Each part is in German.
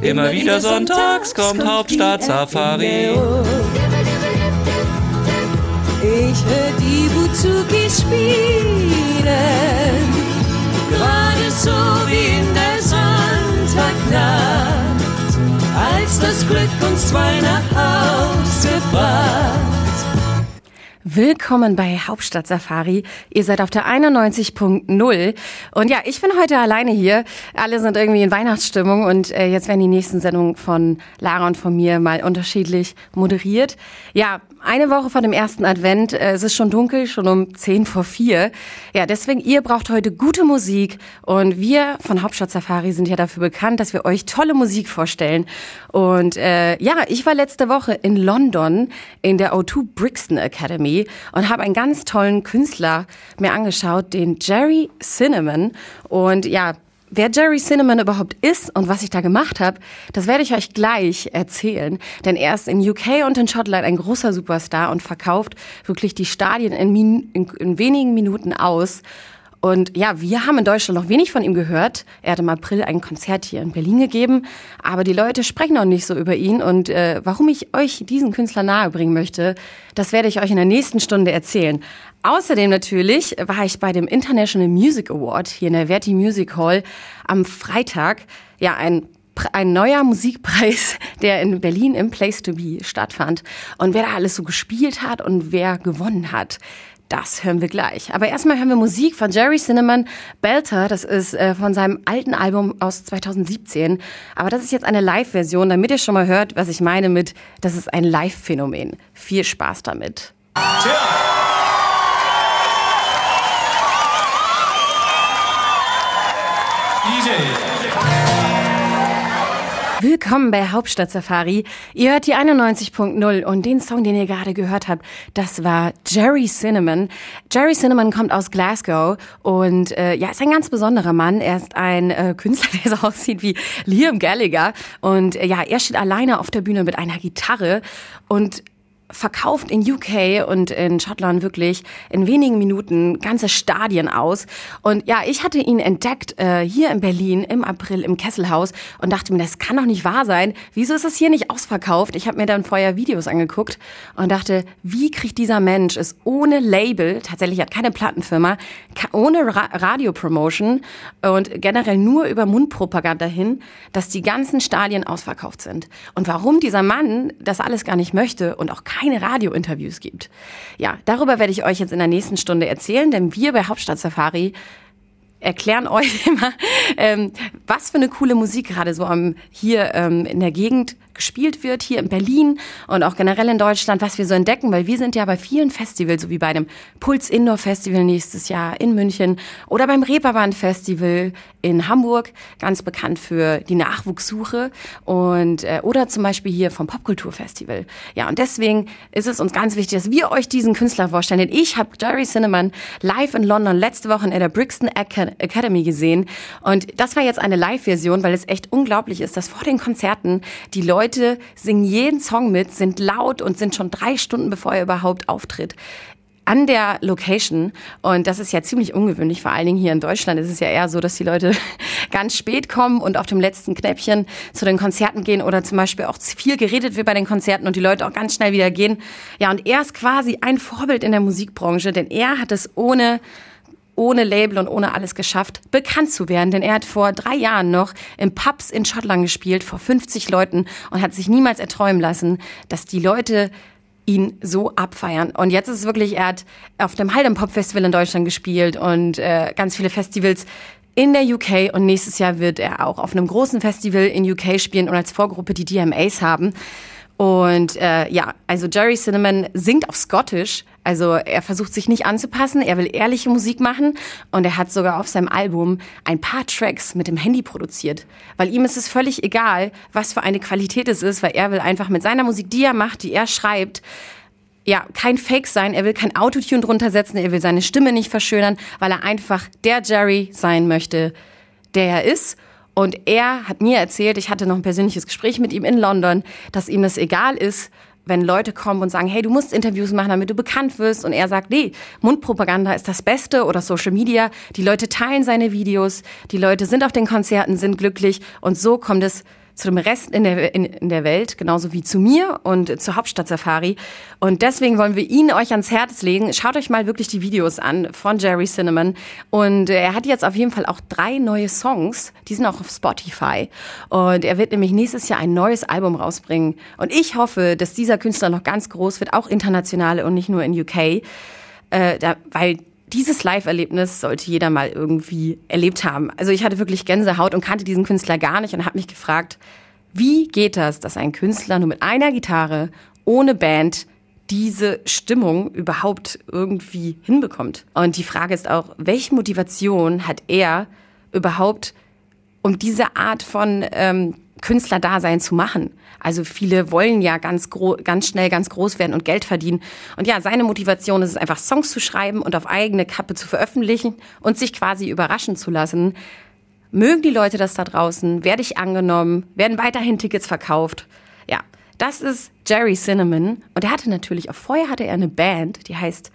Immer wieder sonntags kommt Hauptstadt Safari. Ich hör die Buzuki spielen, gerade so wie in der Sonntagnacht, als das Glück uns zwei nach Haus gebracht. Willkommen bei Hauptstadt Safari. Ihr seid auf der 91.0 und ja, ich bin heute alleine hier. Alle sind irgendwie in Weihnachtsstimmung und äh, jetzt werden die nächsten Sendungen von Lara und von mir mal unterschiedlich moderiert. Ja, eine Woche vor dem ersten Advent. Äh, es ist schon dunkel, schon um 10 vor 4. Ja, deswegen, ihr braucht heute gute Musik. Und wir von Hauptstadt Safari sind ja dafür bekannt, dass wir euch tolle Musik vorstellen. Und äh, ja, ich war letzte Woche in London in der O2 Brixton Academy und habe einen ganz tollen Künstler mir angeschaut, den Jerry Cinnamon. Und ja, Wer Jerry Cinnamon überhaupt ist und was ich da gemacht habe, das werde ich euch gleich erzählen. Denn er ist in UK und in Schottland ein großer Superstar und verkauft wirklich die Stadien in, in, in wenigen Minuten aus. Und ja, wir haben in Deutschland noch wenig von ihm gehört. Er hat im April ein Konzert hier in Berlin gegeben, aber die Leute sprechen noch nicht so über ihn. Und äh, warum ich euch diesen Künstler nahebringen möchte, das werde ich euch in der nächsten Stunde erzählen. Außerdem natürlich war ich bei dem International Music Award hier in der Verti Music Hall am Freitag. Ja, ein ein neuer Musikpreis, der in Berlin im Place to Be stattfand. Und wer da alles so gespielt hat und wer gewonnen hat, das hören wir gleich. Aber erstmal hören wir Musik von Jerry Cinnamon. Belter, das ist äh, von seinem alten Album aus 2017. Aber das ist jetzt eine Live-Version, damit ihr schon mal hört, was ich meine mit, das ist ein Live-Phänomen. Viel Spaß damit. Chill. Willkommen bei Hauptstadt Safari. Ihr hört die 91.0 und den Song, den ihr gerade gehört habt, das war Jerry Cinnamon. Jerry Cinnamon kommt aus Glasgow und äh, ja, ist ein ganz besonderer Mann. Er ist ein äh, Künstler, der so aussieht wie Liam Gallagher und äh, ja, er steht alleine auf der Bühne mit einer Gitarre und verkauft in UK und in Schottland wirklich in wenigen Minuten ganze Stadien aus. Und ja, ich hatte ihn entdeckt äh, hier in Berlin im April im Kesselhaus und dachte mir, das kann doch nicht wahr sein. Wieso ist es hier nicht ausverkauft? Ich habe mir dann vorher Videos angeguckt und dachte, wie kriegt dieser Mensch es ohne Label, tatsächlich hat keine Plattenfirma, ohne Ra Radiopromotion und generell nur über Mundpropaganda hin, dass die ganzen Stadien ausverkauft sind. Und warum dieser Mann das alles gar nicht möchte und auch keine Radiointerviews gibt. Ja, darüber werde ich euch jetzt in der nächsten Stunde erzählen, denn wir bei Hauptstadt Safari erklären euch immer, ähm, was für eine coole Musik gerade so am, hier ähm, in der Gegend gespielt wird, hier in Berlin und auch generell in Deutschland, was wir so entdecken, weil wir sind ja bei vielen Festivals, so wie bei dem Puls Indoor Festival nächstes Jahr in München oder beim Reeperbahn Festival in Hamburg, ganz bekannt für die Nachwuchssuche und äh, oder zum Beispiel hier vom Popkulturfestival. Ja, und deswegen ist es uns ganz wichtig, dass wir euch diesen Künstler vorstellen. Denn ich habe Jerry Cinnamon live in London letzte Woche in der Brixton Academy gesehen und das war jetzt eine Live-Version, weil es echt unglaublich ist, dass vor den Konzerten die Leute Leute singen jeden Song mit, sind laut und sind schon drei Stunden bevor er überhaupt auftritt an der Location. Und das ist ja ziemlich ungewöhnlich, vor allen Dingen hier in Deutschland ist es ja eher so, dass die Leute ganz spät kommen und auf dem letzten Knäppchen zu den Konzerten gehen oder zum Beispiel auch viel geredet wird bei den Konzerten und die Leute auch ganz schnell wieder gehen. Ja, und er ist quasi ein Vorbild in der Musikbranche, denn er hat es ohne ohne Label und ohne alles geschafft, bekannt zu werden. Denn er hat vor drei Jahren noch im Pubs in Schottland gespielt, vor 50 Leuten und hat sich niemals erträumen lassen, dass die Leute ihn so abfeiern. Und jetzt ist es wirklich, er hat auf dem Haldem Pop Festival in Deutschland gespielt und äh, ganz viele Festivals in der UK und nächstes Jahr wird er auch auf einem großen Festival in UK spielen und als Vorgruppe die DMAs haben. Und äh, ja, also Jerry Cinnamon singt auf Scottish, also er versucht sich nicht anzupassen, er will ehrliche Musik machen. Und er hat sogar auf seinem Album ein paar Tracks mit dem Handy produziert. Weil ihm ist es völlig egal, was für eine Qualität es ist, weil er will einfach mit seiner Musik, die er macht, die er schreibt, ja, kein Fake sein, er will kein Autotune drunter setzen, er will seine Stimme nicht verschönern, weil er einfach der Jerry sein möchte, der er ist. Und er hat mir erzählt, ich hatte noch ein persönliches Gespräch mit ihm in London, dass ihm das egal ist, wenn Leute kommen und sagen, hey, du musst Interviews machen, damit du bekannt wirst. Und er sagt, nee, Mundpropaganda ist das Beste oder Social Media. Die Leute teilen seine Videos, die Leute sind auf den Konzerten, sind glücklich. Und so kommt es zu dem Rest in der, in, in der Welt, genauso wie zu mir und zur Hauptstadt-Safari. Und deswegen wollen wir ihn euch ans Herz legen. Schaut euch mal wirklich die Videos an von Jerry Cinnamon. Und er hat jetzt auf jeden Fall auch drei neue Songs. Die sind auch auf Spotify. Und er wird nämlich nächstes Jahr ein neues Album rausbringen. Und ich hoffe, dass dieser Künstler noch ganz groß wird, auch international und nicht nur in UK. Äh, da, weil dieses Live-Erlebnis sollte jeder mal irgendwie erlebt haben. Also ich hatte wirklich Gänsehaut und kannte diesen Künstler gar nicht und habe mich gefragt, wie geht das, dass ein Künstler nur mit einer Gitarre, ohne Band, diese Stimmung überhaupt irgendwie hinbekommt? Und die Frage ist auch, welche Motivation hat er überhaupt, um diese Art von ähm, Künstlerdasein zu machen. Also viele wollen ja ganz, ganz schnell ganz groß werden und Geld verdienen. Und ja, seine Motivation ist es einfach, Songs zu schreiben und auf eigene Kappe zu veröffentlichen und sich quasi überraschen zu lassen. Mögen die Leute das da draußen? Werde ich angenommen? Werden weiterhin Tickets verkauft? Ja, das ist Jerry Cinnamon. Und er hatte natürlich, auch vorher hatte er eine Band, die heißt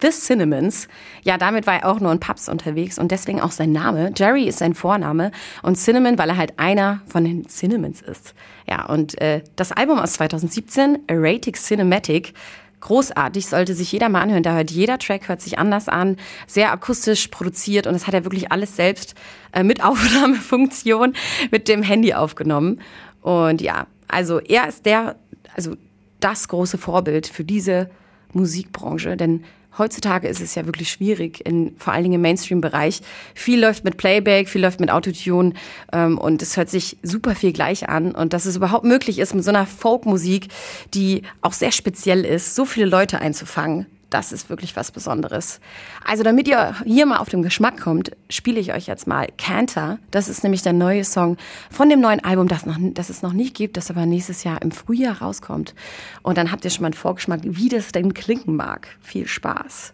The Cinnamons. Ja, damit war er auch nur in Pubs unterwegs und deswegen auch sein Name. Jerry ist sein Vorname und Cinnamon, weil er halt einer von den Cinnamons ist. Ja, und äh, das Album aus 2017, Erratic Cinematic, großartig, sollte sich jeder mal anhören. Da hört jeder Track, hört sich anders an, sehr akustisch produziert und es hat er wirklich alles selbst äh, mit Aufnahmefunktion mit dem Handy aufgenommen. Und ja, also er ist der, also das große Vorbild für diese Musikbranche, denn heutzutage ist es ja wirklich schwierig, in, vor allen Dingen im Mainstream-Bereich. Viel läuft mit Playback, viel läuft mit Autotune ähm, und es hört sich super viel gleich an. Und dass es überhaupt möglich ist, mit so einer Folkmusik, die auch sehr speziell ist, so viele Leute einzufangen, das ist wirklich was Besonderes. Also damit ihr hier mal auf den Geschmack kommt, spiele ich euch jetzt mal Canter. Das ist nämlich der neue Song von dem neuen Album, das, noch, das es noch nicht gibt, das aber nächstes Jahr im Frühjahr rauskommt. Und dann habt ihr schon mal einen Vorgeschmack, wie das denn klingen mag. Viel Spaß.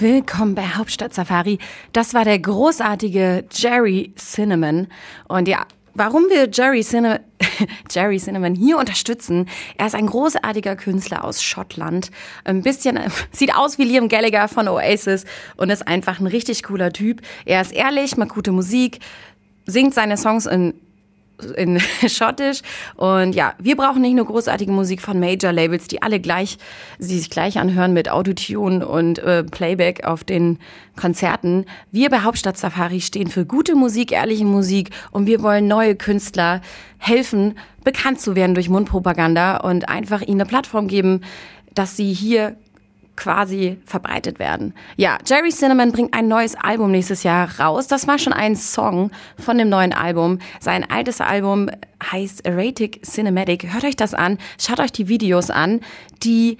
Willkommen bei Hauptstadt Safari. Das war der großartige Jerry Cinnamon. Und ja, warum wir Jerry Cinnamon, Jerry Cinnamon hier unterstützen. Er ist ein großartiger Künstler aus Schottland. Ein bisschen, sieht aus wie Liam Gallagher von Oasis und ist einfach ein richtig cooler Typ. Er ist ehrlich, macht gute Musik, singt seine Songs in in Schottisch. Und ja, wir brauchen nicht nur großartige Musik von Major-Labels, die alle gleich, die sich gleich anhören mit Autotune und äh, Playback auf den Konzerten. Wir bei Hauptstadt Safari stehen für gute Musik, ehrliche Musik und wir wollen neue Künstler helfen, bekannt zu werden durch Mundpropaganda und einfach ihnen eine Plattform geben, dass sie hier quasi verbreitet werden. Ja, Jerry Cinnamon bringt ein neues Album nächstes Jahr raus. Das war schon ein Song von dem neuen Album. Sein altes Album heißt Erratic Cinematic. Hört euch das an, schaut euch die Videos an, die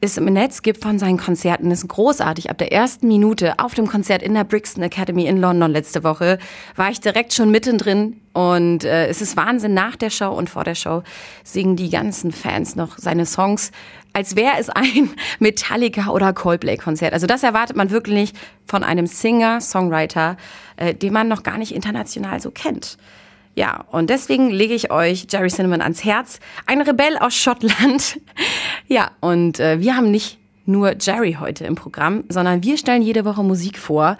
es im Netz gibt von seinen Konzerten, ist großartig. Ab der ersten Minute auf dem Konzert in der Brixton Academy in London letzte Woche war ich direkt schon mittendrin und äh, es ist Wahnsinn. Nach der Show und vor der Show singen die ganzen Fans noch seine Songs als wäre es ein Metallica oder Coldplay-Konzert. Also das erwartet man wirklich von einem Singer, Songwriter, äh, den man noch gar nicht international so kennt. Ja, und deswegen lege ich euch Jerry Cinnamon ans Herz. Ein Rebell aus Schottland. ja, und äh, wir haben nicht nur Jerry heute im Programm, sondern wir stellen jede Woche Musik vor.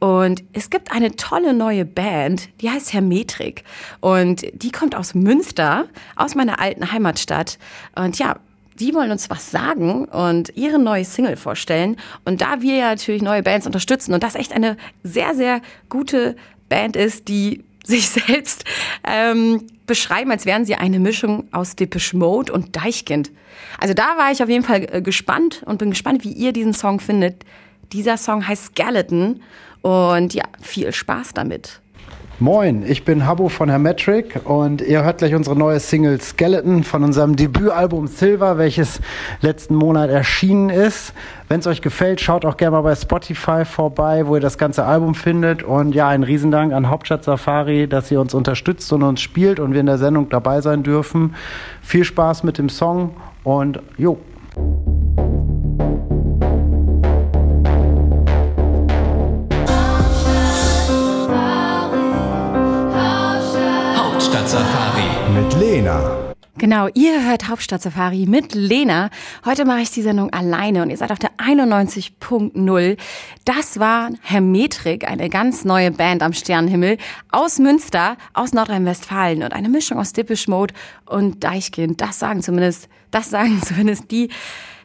Und es gibt eine tolle neue Band, die heißt Hermetrik. Und die kommt aus Münster, aus meiner alten Heimatstadt. Und ja, die wollen uns was sagen und ihre neue Single vorstellen. Und da wir ja natürlich neue Bands unterstützen und das echt eine sehr, sehr gute Band ist, die sich selbst ähm, beschreiben, als wären sie eine Mischung aus Depeche Mode und Deichkind. Also da war ich auf jeden Fall äh, gespannt und bin gespannt, wie ihr diesen Song findet. Dieser Song heißt Skeleton und ja, viel Spaß damit. Moin, ich bin Habbo von Hermetric und ihr hört gleich unsere neue Single Skeleton von unserem Debütalbum Silver, welches letzten Monat erschienen ist. Wenn es euch gefällt, schaut auch gerne mal bei Spotify vorbei, wo ihr das ganze Album findet. Und ja, ein Riesendank an Hauptstadt Safari, dass ihr uns unterstützt und uns spielt und wir in der Sendung dabei sein dürfen. Viel Spaß mit dem Song und jo. Lena. Genau, ihr hört Hauptstadt Safari mit Lena. Heute mache ich die Sendung alleine und ihr seid auf der 91.0. Das war Hermetrik, eine ganz neue Band am Sternenhimmel aus Münster, aus Nordrhein-Westfalen und eine Mischung aus Dippish Mode und Deichkind. Das sagen zumindest, das sagen zumindest die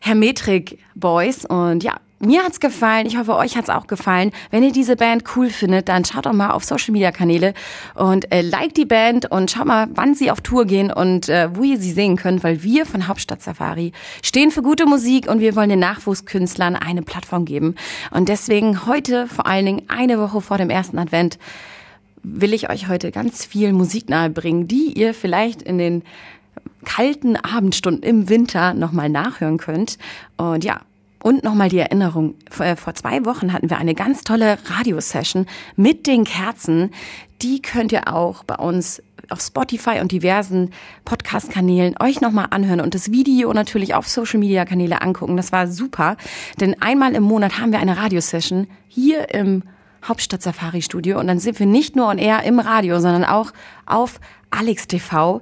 Hermetrik Boys und ja, mir hat's gefallen. Ich hoffe, euch hat's auch gefallen. Wenn ihr diese Band cool findet, dann schaut doch mal auf Social Media Kanäle und äh, like die Band und schaut mal, wann sie auf Tour gehen und äh, wo ihr sie sehen könnt, weil wir von Hauptstadt Safari stehen für gute Musik und wir wollen den Nachwuchskünstlern eine Plattform geben. Und deswegen heute, vor allen Dingen eine Woche vor dem ersten Advent, will ich euch heute ganz viel Musik nahebringen, die ihr vielleicht in den kalten Abendstunden im Winter nochmal nachhören könnt. Und ja, und nochmal die Erinnerung, äh, vor zwei Wochen hatten wir eine ganz tolle Radiosession mit den Kerzen. Die könnt ihr auch bei uns auf Spotify und diversen Podcast-Kanälen euch nochmal anhören und das Video natürlich auf Social-Media-Kanäle angucken. Das war super, denn einmal im Monat haben wir eine Radiosession hier im Hauptstadt Safari Studio und dann sind wir nicht nur on air im Radio, sondern auch auf Alex TV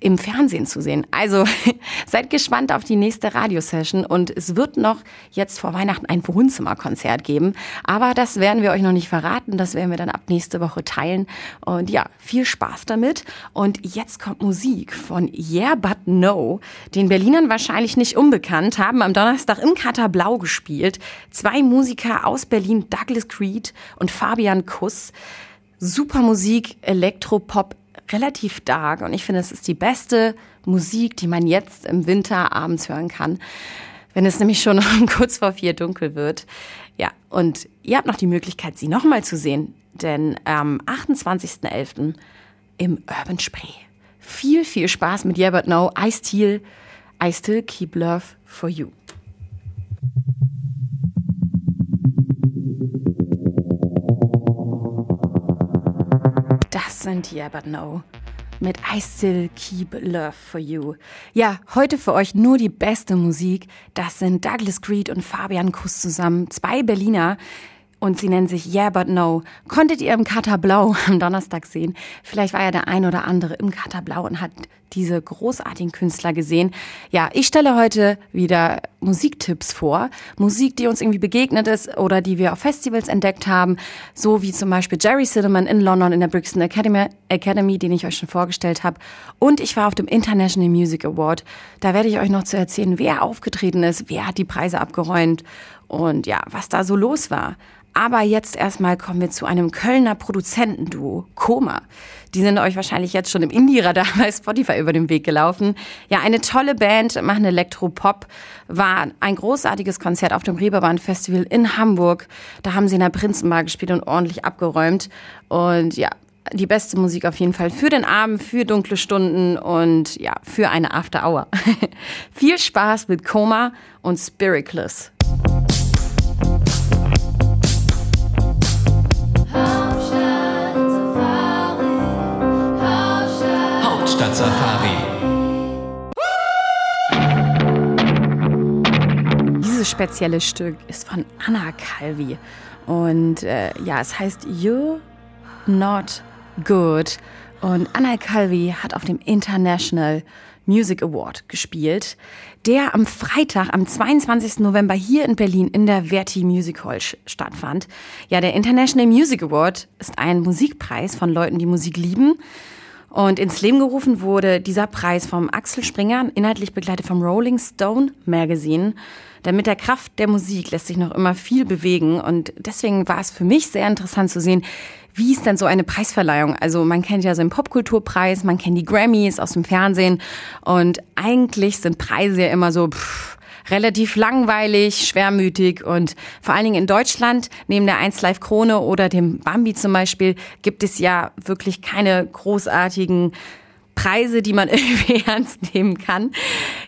im Fernsehen zu sehen. Also seid gespannt auf die nächste Radiosession und es wird noch jetzt vor Weihnachten ein Wohnzimmerkonzert geben. Aber das werden wir euch noch nicht verraten. Das werden wir dann ab nächste Woche teilen. Und ja, viel Spaß damit. Und jetzt kommt Musik von Yeah But No. Den Berlinern wahrscheinlich nicht unbekannt, haben am Donnerstag im Kater Blau gespielt. Zwei Musiker aus Berlin, Douglas Creed und Fabian Kuss. Super Musik, Elektropop, relativ dark und ich finde, es ist die beste Musik, die man jetzt im Winter abends hören kann, wenn es nämlich schon kurz vor vier dunkel wird. Ja, und ihr habt noch die Möglichkeit, sie nochmal zu sehen, denn am 28.11. im Urban Spree. Viel, viel Spaß mit But No, I Still, I Still Keep Love for You. Sind Yeah But No mit I Still Keep Love for You. Ja, heute für euch nur die beste Musik. Das sind Douglas Creed und Fabian Kuss zusammen, zwei Berliner, und sie nennen sich Yeah But No. Konntet ihr im Kater Blau am Donnerstag sehen? Vielleicht war ja der ein oder andere im Kater Blau und hat diese großartigen Künstler gesehen. Ja, ich stelle heute wieder Musiktipps vor. Musik, die uns irgendwie begegnet ist oder die wir auf Festivals entdeckt haben. So wie zum Beispiel Jerry Cinnamon in London in der Brixton Academy, Academy den ich euch schon vorgestellt habe. Und ich war auf dem International Music Award. Da werde ich euch noch zu erzählen, wer aufgetreten ist, wer hat die Preise abgeräumt und ja, was da so los war. Aber jetzt erstmal kommen wir zu einem Kölner Produzentenduo, Koma. Die sind euch wahrscheinlich jetzt schon im Indie-Radar bei Spotify über den Weg gelaufen. Ja, eine tolle Band, machen Elektropop. War ein großartiges Konzert auf dem Reeperbahn Festival in Hamburg. Da haben sie in der Prinzenbar gespielt und ordentlich abgeräumt. Und ja, die beste Musik auf jeden Fall für den Abend, für dunkle Stunden und ja, für eine After Hour. Viel Spaß mit Koma und Spiritless. Hauptstadt-Safari. Dieses spezielle Stück ist von Anna Calvi. Und äh, ja, es heißt You're Not Good. Und Anna Calvi hat auf dem International Music Award gespielt, der am Freitag, am 22. November hier in Berlin in der Verti Music Hall stattfand. Ja, der International Music Award ist ein Musikpreis von Leuten, die Musik lieben. Und ins Leben gerufen wurde dieser Preis vom Axel Springer, inhaltlich begleitet vom Rolling Stone Magazine. Denn mit der Kraft der Musik lässt sich noch immer viel bewegen. Und deswegen war es für mich sehr interessant zu sehen, wie ist denn so eine Preisverleihung? Also man kennt ja so einen Popkulturpreis, man kennt die Grammys aus dem Fernsehen. Und eigentlich sind Preise ja immer so... Pff, relativ langweilig, schwermütig und vor allen Dingen in Deutschland, neben der 1 Live Krone oder dem Bambi zum Beispiel, gibt es ja wirklich keine großartigen Preise, die man irgendwie ernst nehmen kann.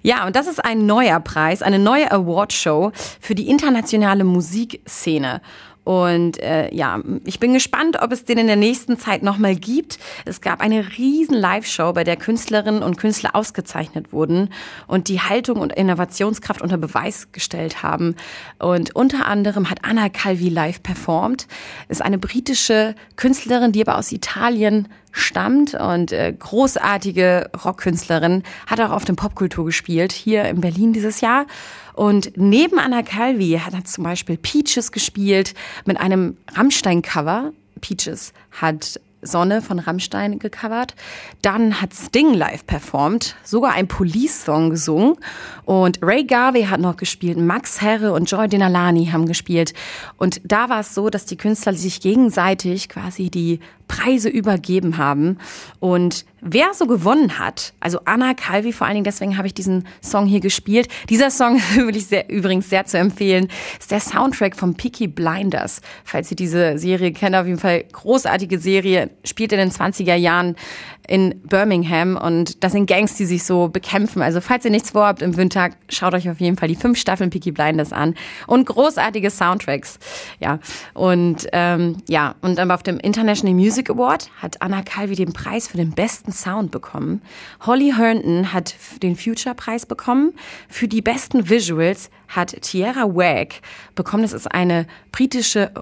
Ja, und das ist ein neuer Preis, eine neue Awardshow für die internationale Musikszene. Und äh, ja, ich bin gespannt, ob es den in der nächsten Zeit nochmal gibt. Es gab eine riesen Live-Show, bei der Künstlerinnen und Künstler ausgezeichnet wurden und die Haltung und Innovationskraft unter Beweis gestellt haben. Und unter anderem hat Anna Calvi live performt. Ist eine britische Künstlerin, die aber aus Italien stammt und äh, großartige Rockkünstlerin, hat auch auf dem Popkultur gespielt, hier in Berlin dieses Jahr. Und neben Anna Calvi hat er zum Beispiel Peaches gespielt mit einem Rammstein-Cover. Peaches hat Sonne von Rammstein gecovert. Dann hat Sting live performt, sogar ein Police-Song gesungen. Und Ray Garvey hat noch gespielt, Max Herre und Joy Denalani haben gespielt. Und da war es so, dass die Künstler sich gegenseitig quasi die Preise übergeben haben. Und wer so gewonnen hat, also Anna Calvi vor allen Dingen, deswegen habe ich diesen Song hier gespielt. Dieser Song würde ich sehr, übrigens sehr zu empfehlen, ist der Soundtrack von Peaky Blinders. Falls ihr diese Serie kennt, auf jeden Fall großartige Serie, spielt in den 20er Jahren in Birmingham und das sind Gangs, die sich so bekämpfen. Also falls ihr nichts vorhabt im Winter, schaut euch auf jeden Fall die fünf Staffeln Peaky Blinders an und großartige Soundtracks. Ja und ähm, ja und dann auf dem International Music Award hat Anna Calvi den Preis für den besten Sound bekommen. Holly Herndon hat den Future Preis bekommen. Für die besten Visuals hat Tierra Wag bekommen. Das ist eine britische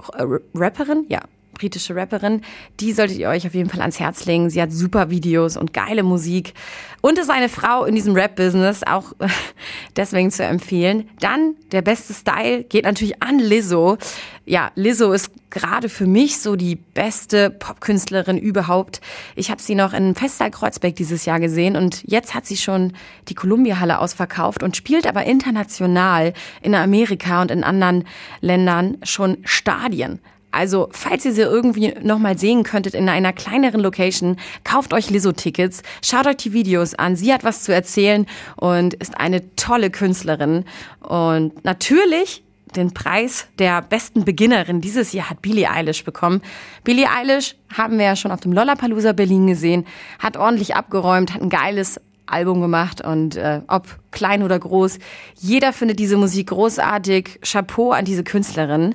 Rapperin, ja britische Rapperin. Die solltet ihr euch auf jeden Fall ans Herz legen. Sie hat super Videos und geile Musik und ist eine Frau in diesem Rap-Business, auch deswegen zu empfehlen. Dann der beste Style geht natürlich an Lizzo. Ja, Lizzo ist gerade für mich so die beste Popkünstlerin überhaupt. Ich habe sie noch in Festsaal Kreuzberg dieses Jahr gesehen und jetzt hat sie schon die Columbia-Halle ausverkauft und spielt aber international in Amerika und in anderen Ländern schon Stadien. Also, falls ihr sie irgendwie nochmal sehen könntet in einer kleineren Location, kauft euch Lizzo-Tickets, schaut euch die Videos an. Sie hat was zu erzählen und ist eine tolle Künstlerin. Und natürlich den Preis der besten Beginnerin dieses Jahr hat Billie Eilish bekommen. Billie Eilish haben wir ja schon auf dem Lollapalooza Berlin gesehen, hat ordentlich abgeräumt, hat ein geiles Album gemacht und äh, ob klein oder groß, jeder findet diese Musik großartig. Chapeau an diese Künstlerin.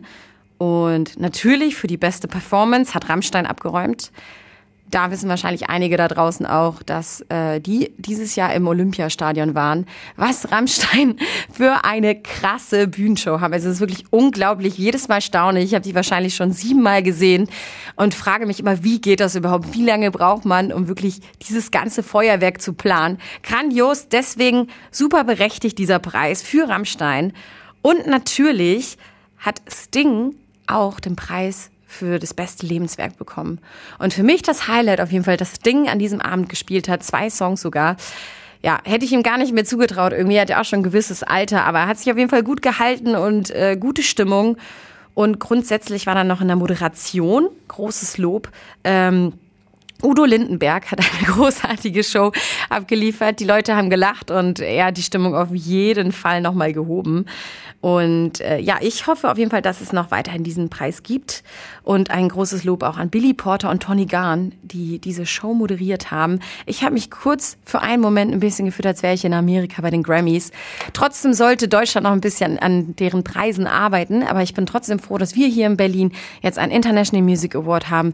Und natürlich für die beste Performance hat Rammstein abgeräumt. Da wissen wahrscheinlich einige da draußen auch, dass äh, die dieses Jahr im Olympiastadion waren. Was Rammstein für eine krasse Bühnenshow haben. Also es ist wirklich unglaublich. Jedes Mal staune. Ich habe die wahrscheinlich schon siebenmal gesehen und frage mich immer, wie geht das überhaupt? Wie lange braucht man, um wirklich dieses ganze Feuerwerk zu planen? Grandios. Deswegen super berechtigt dieser Preis für Rammstein. Und natürlich hat Sting auch den Preis für das beste Lebenswerk bekommen. Und für mich das Highlight auf jeden Fall, das Ding an diesem Abend gespielt hat, zwei Songs sogar. Ja, hätte ich ihm gar nicht mehr zugetraut. Irgendwie hat er auch schon ein gewisses Alter, aber er hat sich auf jeden Fall gut gehalten und äh, gute Stimmung. Und grundsätzlich war dann noch in der Moderation großes Lob. Ähm, Udo Lindenberg hat eine großartige Show abgeliefert. Die Leute haben gelacht und er hat die Stimmung auf jeden Fall nochmal gehoben. Und äh, ja, ich hoffe auf jeden Fall, dass es noch weiterhin diesen Preis gibt. Und ein großes Lob auch an Billy Porter und Tony Garn, die diese Show moderiert haben. Ich habe mich kurz für einen Moment ein bisschen gefühlt, als wäre ich in Amerika bei den Grammys. Trotzdem sollte Deutschland noch ein bisschen an deren Preisen arbeiten. Aber ich bin trotzdem froh, dass wir hier in Berlin jetzt einen International Music Award haben,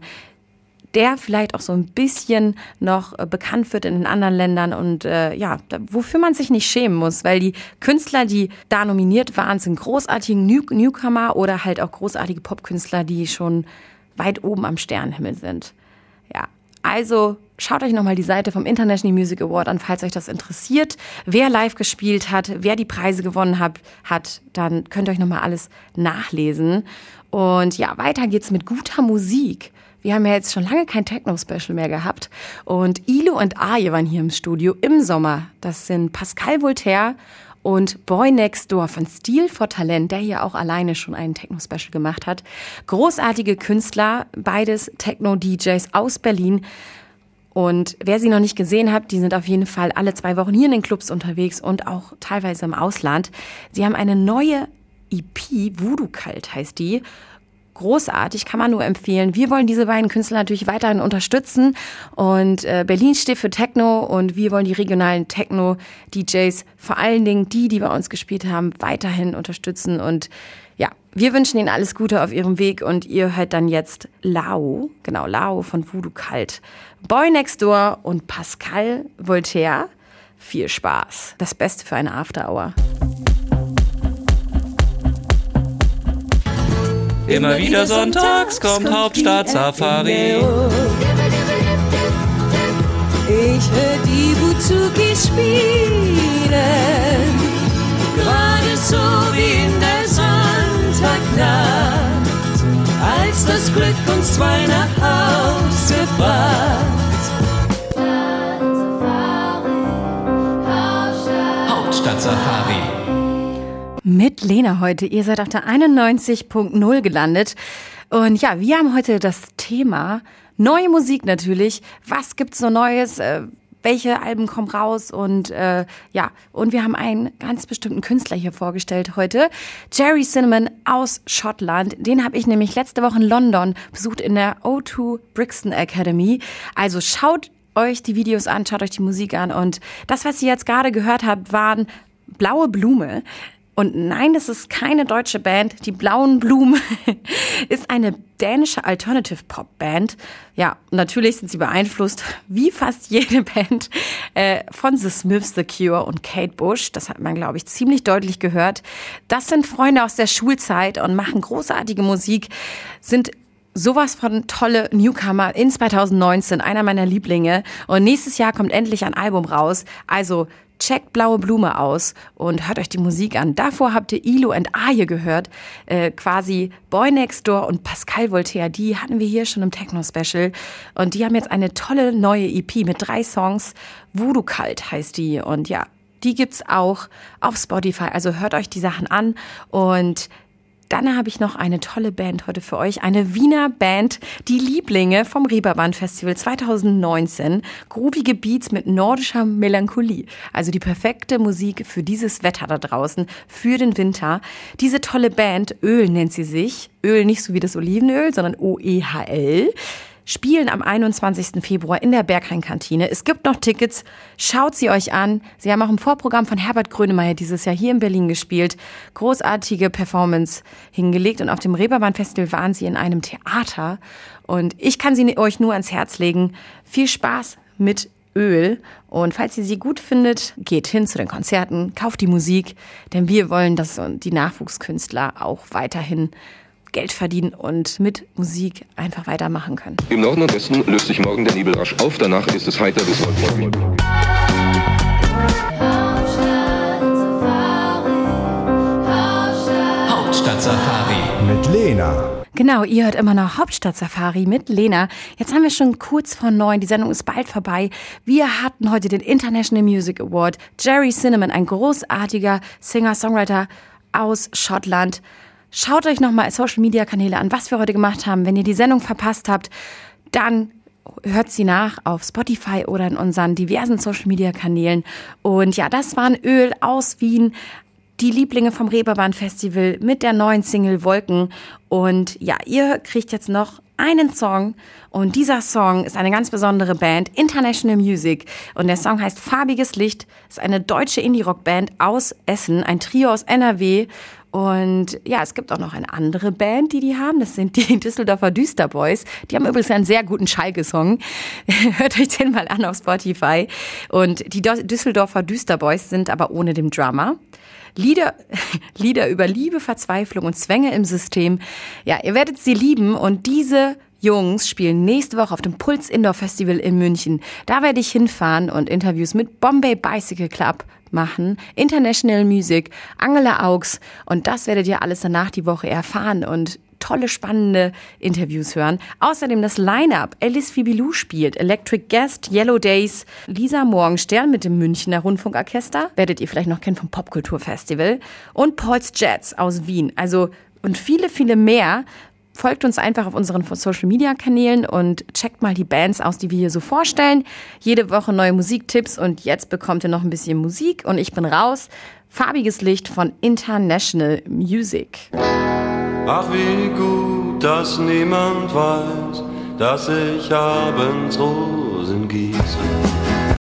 der vielleicht auch so ein bisschen noch äh, bekannt wird in den anderen Ländern und äh, ja, wofür man sich nicht schämen muss, weil die Künstler, die da nominiert waren, sind großartige New Newcomer oder halt auch großartige Popkünstler, die schon weit oben am Sternenhimmel sind. Ja, also schaut euch nochmal die Seite vom International Music Award an, falls euch das interessiert. Wer live gespielt hat, wer die Preise gewonnen hat, hat dann könnt ihr euch nochmal alles nachlesen. Und ja, weiter geht's mit guter Musik. Wir haben ja jetzt schon lange kein Techno-Special mehr gehabt. Und Ilo und Aje waren hier im Studio im Sommer. Das sind Pascal Voltaire und Boy Next Door von Stil for Talent, der hier auch alleine schon einen Techno-Special gemacht hat. Großartige Künstler, beides Techno-DJs aus Berlin. Und wer sie noch nicht gesehen hat, die sind auf jeden Fall alle zwei Wochen hier in den Clubs unterwegs und auch teilweise im Ausland. Sie haben eine neue EP, Voodoo Kalt heißt die großartig, kann man nur empfehlen. Wir wollen diese beiden Künstler natürlich weiterhin unterstützen und äh, Berlin steht für Techno und wir wollen die regionalen Techno-DJs, vor allen Dingen die, die bei uns gespielt haben, weiterhin unterstützen und ja, wir wünschen Ihnen alles Gute auf Ihrem Weg und ihr hört dann jetzt Lao, genau, Lao von Voodoo Kalt, Boy Next Door und Pascal Voltaire. Viel Spaß. Das Beste für eine After Hour. Immer wieder sonntags kommt Hauptstadt Safari. Ich hör die Buzuki spielen, gerade so wie in der Sonntagnacht, als das Glück uns zwei nach Hause bracht. Mit Lena heute. Ihr seid auf der 91.0 gelandet. Und ja, wir haben heute das Thema neue Musik natürlich. Was gibt's so Neues? Äh, welche Alben kommen raus? Und äh, ja, und wir haben einen ganz bestimmten Künstler hier vorgestellt heute. Jerry Cinnamon aus Schottland. Den habe ich nämlich letzte Woche in London besucht in der O2 Brixton Academy. Also schaut euch die Videos an, schaut euch die Musik an. Und das, was ihr jetzt gerade gehört habt, waren Blaue Blume. Und nein, das ist keine deutsche Band. Die Blauen Blumen ist eine dänische Alternative Pop Band. Ja, natürlich sind sie beeinflusst, wie fast jede Band, äh, von The Smiths, The Cure und Kate Bush. Das hat man, glaube ich, ziemlich deutlich gehört. Das sind Freunde aus der Schulzeit und machen großartige Musik, sind sowas von tolle Newcomer in 2019, einer meiner Lieblinge. Und nächstes Jahr kommt endlich ein Album raus. Also checkt Blaue Blume aus und hört euch die Musik an. Davor habt ihr Ilo and Aye gehört, äh, quasi Boy Next Door und Pascal Voltaire. Die hatten wir hier schon im Techno-Special. Und die haben jetzt eine tolle neue EP mit drei Songs. Voodoo Kalt heißt die. Und ja, die gibt's auch auf Spotify. Also hört euch die Sachen an und dann habe ich noch eine tolle Band heute für euch. Eine Wiener Band, die Lieblinge vom Reeperbahn Festival 2019. Groovige Beats mit nordischer Melancholie. Also die perfekte Musik für dieses Wetter da draußen, für den Winter. Diese tolle Band, Öl nennt sie sich. Öl nicht so wie das Olivenöl, sondern O-E-H-L spielen am 21. Februar in der Berghain-Kantine. Es gibt noch Tickets. Schaut sie euch an. Sie haben auch im Vorprogramm von Herbert Grönemeyer dieses Jahr hier in Berlin gespielt. Großartige Performance hingelegt. Und auf dem Reeperbahn-Festival waren sie in einem Theater. Und ich kann sie euch nur ans Herz legen. Viel Spaß mit Öl. Und falls ihr sie gut findet, geht hin zu den Konzerten, kauft die Musik, denn wir wollen, dass die Nachwuchskünstler auch weiterhin Geld verdienen und mit Musik einfach weitermachen können. Im Norden und Westen löst sich morgen der Nebel rasch auf, danach ist es heiter bis wolkenlos. Hauptstadt Safari. Mit Lena. Genau, ihr hört immer noch Hauptstadt-Safari mit Lena. Jetzt haben wir schon kurz vor neun, die Sendung ist bald vorbei. Wir hatten heute den International Music Award. Jerry Cinnamon, ein großartiger Singer-Songwriter aus Schottland. Schaut euch nochmal Social Media Kanäle an, was wir heute gemacht haben. Wenn ihr die Sendung verpasst habt, dann hört sie nach auf Spotify oder in unseren diversen Social Media Kanälen. Und ja, das war ein Öl aus Wien. Die Lieblinge vom Reeperbahn Festival mit der neuen Single Wolken. Und ja, ihr kriegt jetzt noch einen Song und dieser Song ist eine ganz besondere Band, International Music und der Song heißt Farbiges Licht, ist eine deutsche Indie-Rock-Band aus Essen, ein Trio aus NRW und ja, es gibt auch noch eine andere Band, die die haben. Das sind die Düsseldorfer Düsterboys. Die haben übrigens einen sehr guten Schalke-Song. Hört euch den mal an auf Spotify. Und die Düsseldorfer Düsterboys sind aber ohne den Drummer. Lieder, Lieder über Liebe, Verzweiflung und Zwänge im System. Ja, ihr werdet sie lieben und diese Jungs spielen nächste Woche auf dem Puls Indoor Festival in München. Da werde ich hinfahren und Interviews mit Bombay Bicycle Club machen, International Music, Angela Augs und das werdet ihr alles danach die Woche erfahren und tolle, spannende Interviews hören. Außerdem das Line-Up. Alice Fibilou spielt, Electric Guest, Yellow Days, Lisa Morgenstern mit dem Münchner Rundfunkorchester, werdet ihr vielleicht noch kennen vom Popkulturfestival und Paul's Jets aus Wien. Also und viele, viele mehr. Folgt uns einfach auf unseren Social Media Kanälen und checkt mal die Bands aus, die wir hier so vorstellen. Jede Woche neue Musiktipps und jetzt bekommt ihr noch ein bisschen Musik und ich bin raus. Farbiges Licht von International Music. Ach, wie gut, dass niemand weiß, dass ich abends Rosen gieße.